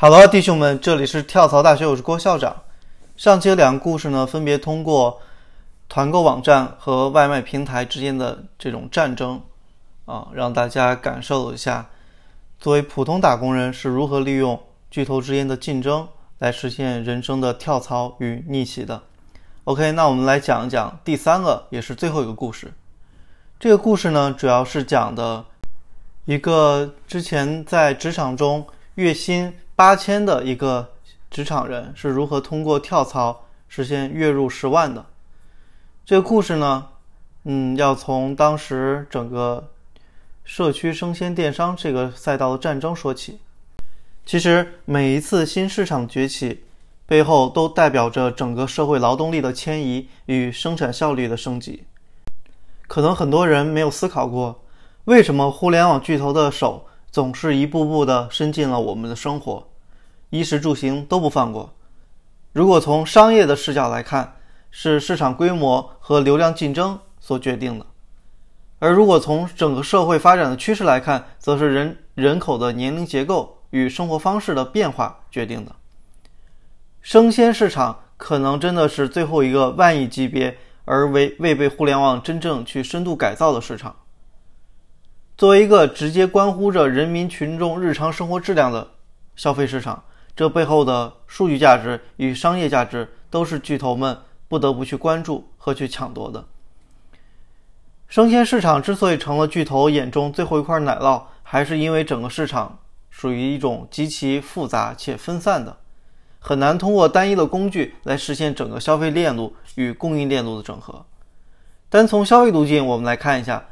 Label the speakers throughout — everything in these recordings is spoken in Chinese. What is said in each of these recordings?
Speaker 1: 好了，弟兄们，这里是跳槽大学，我是郭校长。上期的两个故事呢，分别通过团购网站和外卖平台之间的这种战争啊，让大家感受一下作为普通打工人是如何利用巨头之间的竞争来实现人生的跳槽与逆袭的。OK，那我们来讲一讲第三个，也是最后一个故事。这个故事呢，主要是讲的一个之前在职场中月薪。八千的一个职场人是如何通过跳槽实现月入十万的？这个故事呢，嗯，要从当时整个社区生鲜电商这个赛道的战争说起。其实每一次新市场崛起，背后都代表着整个社会劳动力的迁移与生产效率的升级。可能很多人没有思考过，为什么互联网巨头的手总是一步步的伸进了我们的生活？衣食住行都不放过。如果从商业的视角来看，是市场规模和流量竞争所决定的；而如果从整个社会发展的趋势来看，则是人人口的年龄结构与生活方式的变化决定的。生鲜市场可能真的是最后一个万亿级别而未未被互联网真正去深度改造的市场。作为一个直接关乎着人民群众日常生活质量的消费市场。这背后的数据价值与商业价值都是巨头们不得不去关注和去抢夺的。生鲜市场之所以成了巨头眼中最后一块奶酪，还是因为整个市场属于一种极其复杂且分散的，很难通过单一的工具来实现整个消费链路与供应链路的整合。单从消费途径，我们来看一下：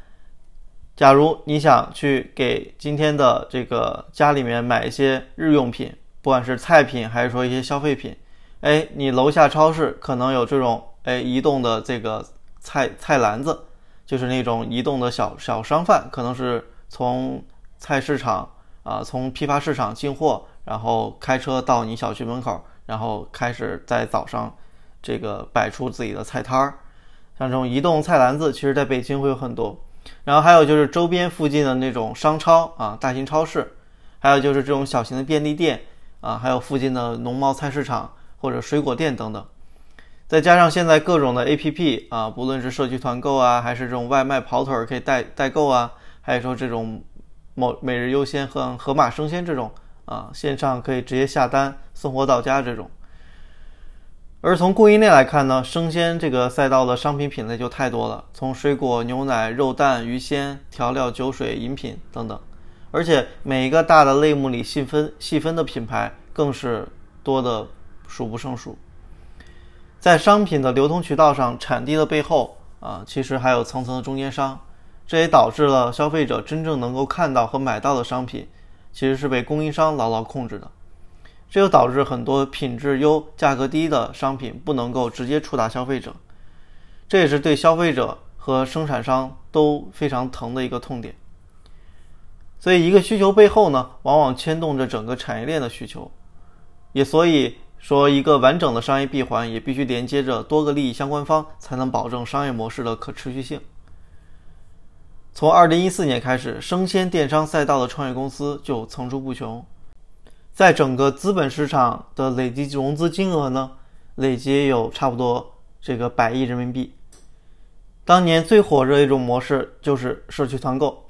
Speaker 1: 假如你想去给今天的这个家里面买一些日用品。不管是菜品还是说一些消费品，哎，你楼下超市可能有这种哎移动的这个菜菜篮子，就是那种移动的小小商贩，可能是从菜市场啊，从批发市场进货，然后开车到你小区门口，然后开始在早上这个摆出自己的菜摊儿。像这种移动菜篮子，其实在北京会有很多。然后还有就是周边附近的那种商超啊，大型超市，还有就是这种小型的便利店。啊，还有附近的农贸菜市场或者水果店等等，再加上现在各种的 APP 啊，不论是社区团购啊，还是这种外卖跑腿可以代代购啊，还有说这种某每日优先和盒马生鲜这种啊，线上可以直接下单送货到家这种。而从供应链来看呢，生鲜这个赛道的商品品类就太多了，从水果、牛奶、肉蛋、鱼鲜、调料、酒水、饮品等等。而且每一个大的类目里细分细分的品牌更是多的数不胜数。在商品的流通渠道上，产地的背后啊，其实还有层层的中间商，这也导致了消费者真正能够看到和买到的商品，其实是被供应商牢牢控制的。这又导致很多品质优、价格低的商品不能够直接触达消费者，这也是对消费者和生产商都非常疼的一个痛点。所以，一个需求背后呢，往往牵动着整个产业链的需求，也所以说，一个完整的商业闭环也必须连接着多个利益相关方，才能保证商业模式的可持续性。从二零一四年开始，生鲜电商赛道的创业公司就层出不穷，在整个资本市场的累计融资金额呢，累计有差不多这个百亿人民币。当年最火热一种模式就是社区团购。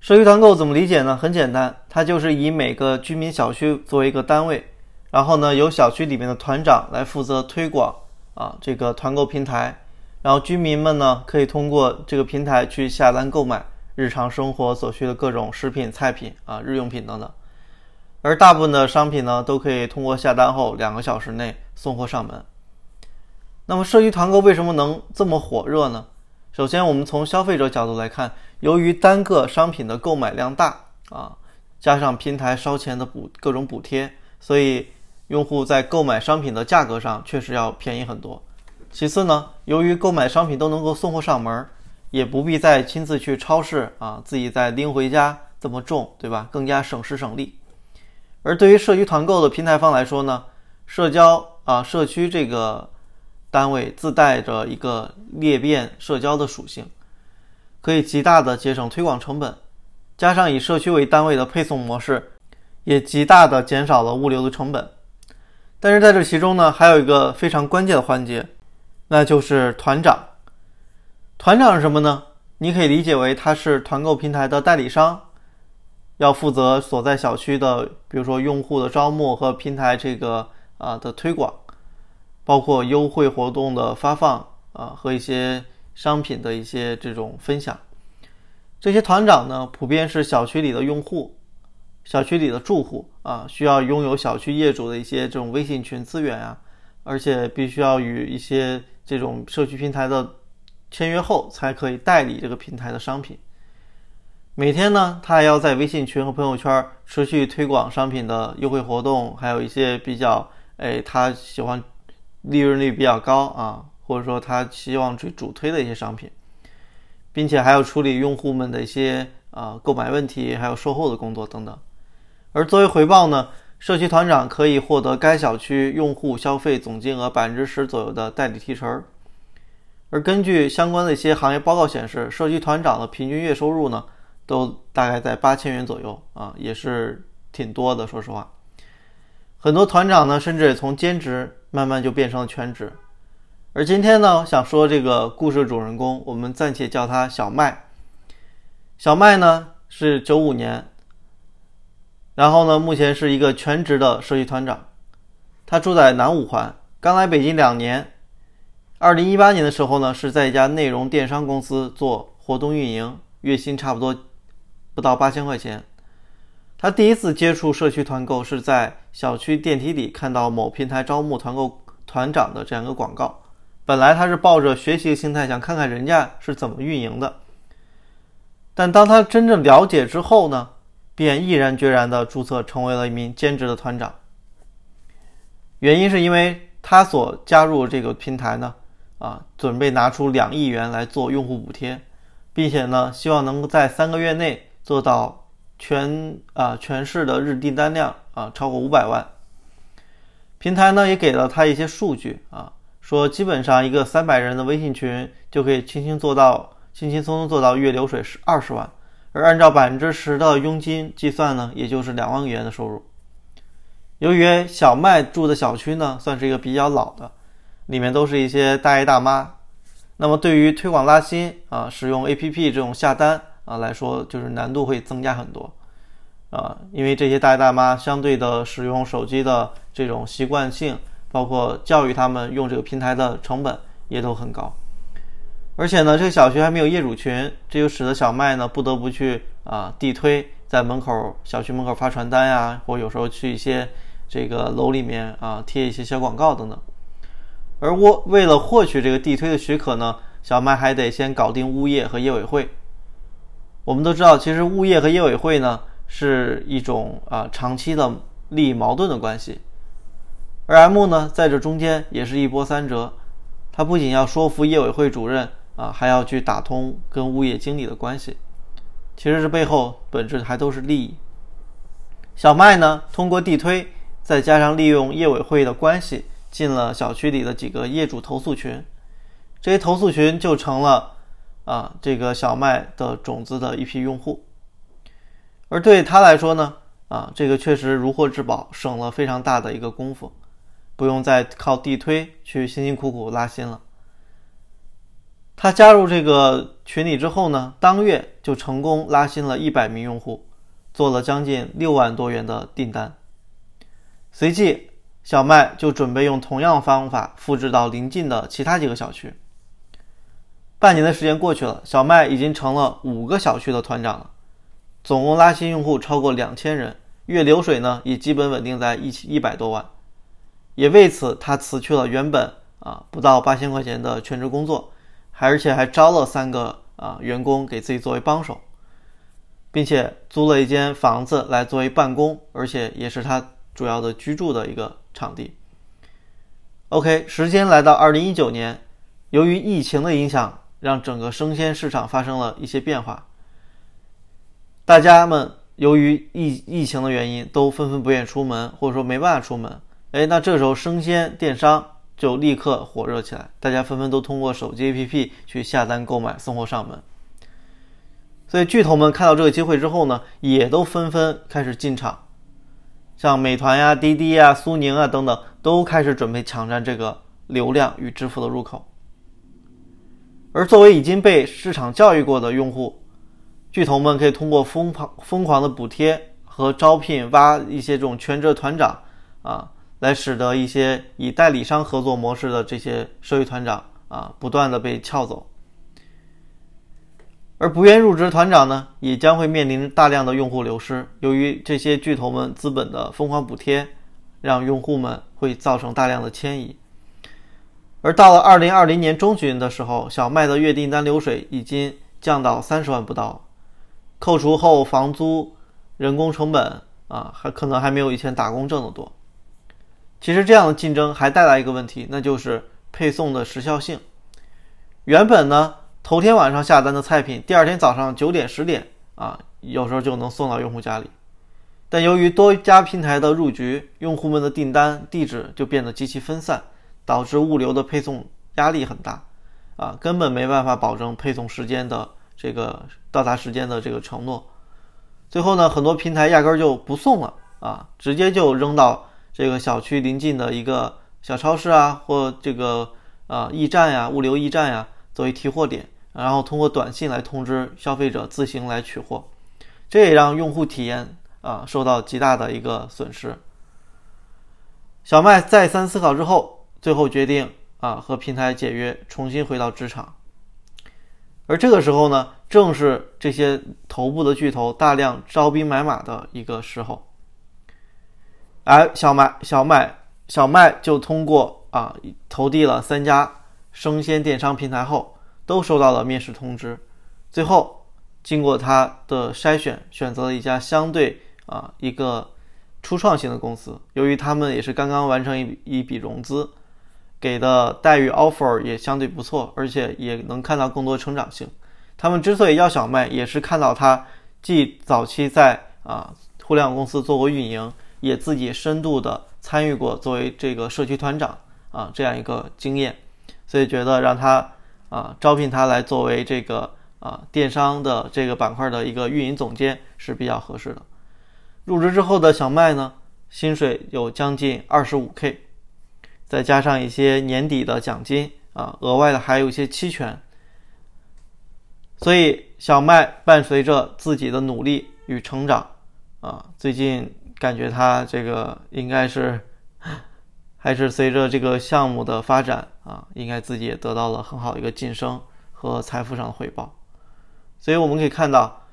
Speaker 1: 社区团购怎么理解呢？很简单，它就是以每个居民小区作为一个单位，然后呢，由小区里面的团长来负责推广啊这个团购平台，然后居民们呢可以通过这个平台去下单购买日常生活所需的各种食品、菜品啊日用品等等，而大部分的商品呢都可以通过下单后两个小时内送货上门。那么社区团购为什么能这么火热呢？首先，我们从消费者角度来看，由于单个商品的购买量大啊，加上平台烧钱的补各种补贴，所以用户在购买商品的价格上确实要便宜很多。其次呢，由于购买商品都能够送货上门，也不必再亲自去超市啊，自己再拎回家这么重，对吧？更加省时省力。而对于社区团购的平台方来说呢，社交啊，社区这个。单位自带着一个裂变社交的属性，可以极大的节省推广成本。加上以社区为单位的配送模式，也极大的减少了物流的成本。但是在这其中呢，还有一个非常关键的环节，那就是团长。团长是什么呢？你可以理解为他是团购平台的代理商，要负责所在小区的，比如说用户的招募和平台这个啊的推广，包括优惠活动的发放啊和一些商品的一些这种分享。这些团长呢，普遍是小区里的用户、小区里的住户啊，需要拥有小区业主的一些这种微信群资源啊，而且必须要与一些这种社区平台的。签约后才可以代理这个平台的商品。每天呢，他还要在微信群和朋友圈持续推广商品的优惠活动，还有一些比较哎他喜欢利润率比较高啊，或者说他希望去主推的一些商品，并且还要处理用户们的一些啊购买问题，还有售后的工作等等。而作为回报呢，社区团长可以获得该小区用户消费总金额百分之十左右的代理提成。而根据相关的一些行业报告显示，社区团长的平均月收入呢，都大概在八千元左右啊，也是挺多的。说实话，很多团长呢，甚至也从兼职慢慢就变成了全职。而今天呢，想说这个故事主人公，我们暂且叫他小麦。小麦呢是九五年，然后呢，目前是一个全职的社区团长，他住在南五环，刚来北京两年。二零一八年的时候呢，是在一家内容电商公司做活动运营，月薪差不多不到八千块钱。他第一次接触社区团购是在小区电梯里看到某平台招募团购团长的这样一个广告。本来他是抱着学习的心态，想看看人家是怎么运营的。但当他真正了解之后呢，便毅然决然地注册成为了一名兼职的团长。原因是因为他所加入这个平台呢。啊，准备拿出两亿元来做用户补贴，并且呢，希望能够在三个月内做到全啊全市的日订单量啊超过五百万。平台呢也给了他一些数据啊，说基本上一个三百人的微信群就可以轻轻做到轻轻松松做到月流水是二十万，而按照百分之十的佣金计算呢，也就是两万元的收入。由于小麦住的小区呢，算是一个比较老的。里面都是一些大爷大妈，那么对于推广拉新啊，使用 APP 这种下单啊来说，就是难度会增加很多啊，因为这些大爷大妈相对的使用手机的这种习惯性，包括教育他们用这个平台的成本也都很高，而且呢，这个小区还没有业主群，这就使得小麦呢不得不去啊地推，在门口小区门口发传单呀，或有时候去一些这个楼里面啊贴一些小广告等等。而我为了获取这个地推的许可呢，小麦还得先搞定物业和业委会。我们都知道，其实物业和业委会呢是一种啊长期的利益矛盾的关系。而 M 呢在这中间也是一波三折，他不仅要说服业委会主任啊，还要去打通跟物业经理的关系。其实这背后本质还都是利益。小麦呢通过地推，再加上利用业委会的关系。进了小区里的几个业主投诉群，这些投诉群就成了啊这个小麦的种子的一批用户。而对他来说呢，啊这个确实如获至宝，省了非常大的一个功夫，不用再靠地推去辛辛苦苦拉新了。他加入这个群里之后呢，当月就成功拉新了一百名用户，做了将近六万多元的订单，随即。小麦就准备用同样方法复制到邻近的其他几个小区。半年的时间过去了，小麦已经成了五个小区的团长了，总共拉新用户超过两千人，月流水呢也基本稳定在一一百多万。也为此，他辞去了原本啊不到八千块钱的全职工作，还而且还招了三个啊员工给自己作为帮手，并且租了一间房子来作为办公，而且也是他主要的居住的一个。场地。OK，时间来到二零一九年，由于疫情的影响，让整个生鲜市场发生了一些变化。大家们由于疫疫情的原因，都纷纷不愿出门，或者说没办法出门。哎，那这时候生鲜电商就立刻火热起来，大家纷纷都通过手机 APP 去下单购买，送货上门。所以巨头们看到这个机会之后呢，也都纷纷开始进场。像美团呀、滴滴呀、苏宁啊等等，都开始准备抢占这个流量与支付的入口。而作为已经被市场教育过的用户，巨头们可以通过疯狂疯狂的补贴和招聘挖一些这种全职团长啊，来使得一些以代理商合作模式的这些社区团长啊，不断的被撬走。而不愿入职团长呢，也将会面临大量的用户流失。由于这些巨头们资本的疯狂补贴，让用户们会造成大量的迁移。而到了二零二零年中旬的时候，小麦的月订单流水已经降到三十万不到，扣除后房租、人工成本啊，还可能还没有以前打工挣得多。其实这样的竞争还带来一个问题，那就是配送的时效性。原本呢。头天晚上下单的菜品，第二天早上九点十点啊，有时候就能送到用户家里。但由于多家平台的入局，用户们的订单地址就变得极其分散，导致物流的配送压力很大，啊，根本没办法保证配送时间的这个到达时间的这个承诺。最后呢，很多平台压根儿就不送了啊，直接就扔到这个小区临近的一个小超市啊，或这个啊驿站呀、物流驿站呀作为提货点。然后通过短信来通知消费者自行来取货，这也让用户体验啊受到极大的一个损失。小麦再三思考之后，最后决定啊和平台解约，重新回到职场。而这个时候呢，正是这些头部的巨头大量招兵买马的一个时候。而小麦小麦小麦就通过啊投递了三家生鲜电商平台后。都收到了面试通知，最后经过他的筛选，选择了一家相对啊一个初创型的公司。由于他们也是刚刚完成一笔一笔融资，给的待遇 offer 也相对不错，而且也能看到更多成长性。他们之所以要小麦，也是看到他既早期在啊互联网公司做过运营，也自己深度的参与过作为这个社区团长啊这样一个经验，所以觉得让他。啊，招聘他来作为这个啊电商的这个板块的一个运营总监是比较合适的。入职之后的小麦呢，薪水有将近二十五 K，再加上一些年底的奖金啊，额外的还有一些期权。所以小麦伴随着自己的努力与成长啊，最近感觉他这个应该是。还是随着这个项目的发展啊，应该自己也得到了很好的一个晋升和财富上的回报。所以我们可以看到，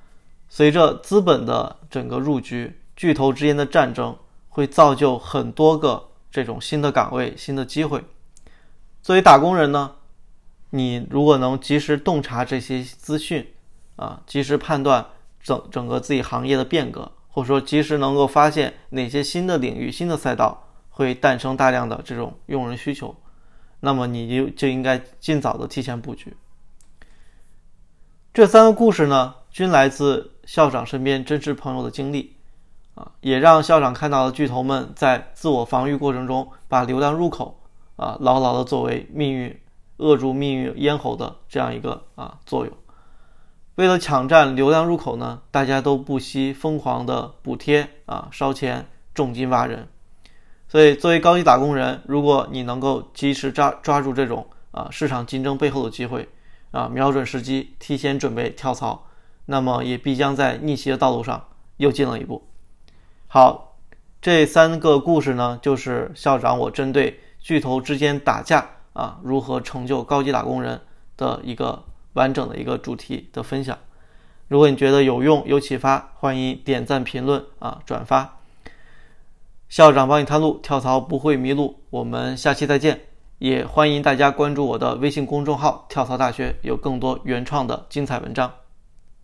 Speaker 1: 随着资本的整个入局，巨头之间的战争会造就很多个这种新的岗位、新的机会。作为打工人呢，你如果能及时洞察这些资讯啊，及时判断整整个自己行业的变革，或者说及时能够发现哪些新的领域、新的赛道。会诞生大量的这种用人需求，那么你就就应该尽早的提前布局。这三个故事呢，均来自校长身边真实朋友的经历，啊，也让校长看到了巨头们在自我防御过程中把流量入口啊牢牢的作为命运扼住命运咽喉的这样一个啊作用。为了抢占流量入口呢，大家都不惜疯狂的补贴啊烧钱重金挖人。所以，作为高级打工人，如果你能够及时抓抓住这种啊市场竞争背后的机会，啊瞄准时机，提前准备跳槽，那么也必将在逆袭的道路上又进了一步。好，这三个故事呢，就是校长我针对巨头之间打架啊，如何成就高级打工人的一个完整的一个主题的分享。如果你觉得有用有启发，欢迎点赞、评论啊，转发。校长帮你探路，跳槽不会迷路。我们下期再见，也欢迎大家关注我的微信公众号“跳槽大学”，有更多原创的精彩文章。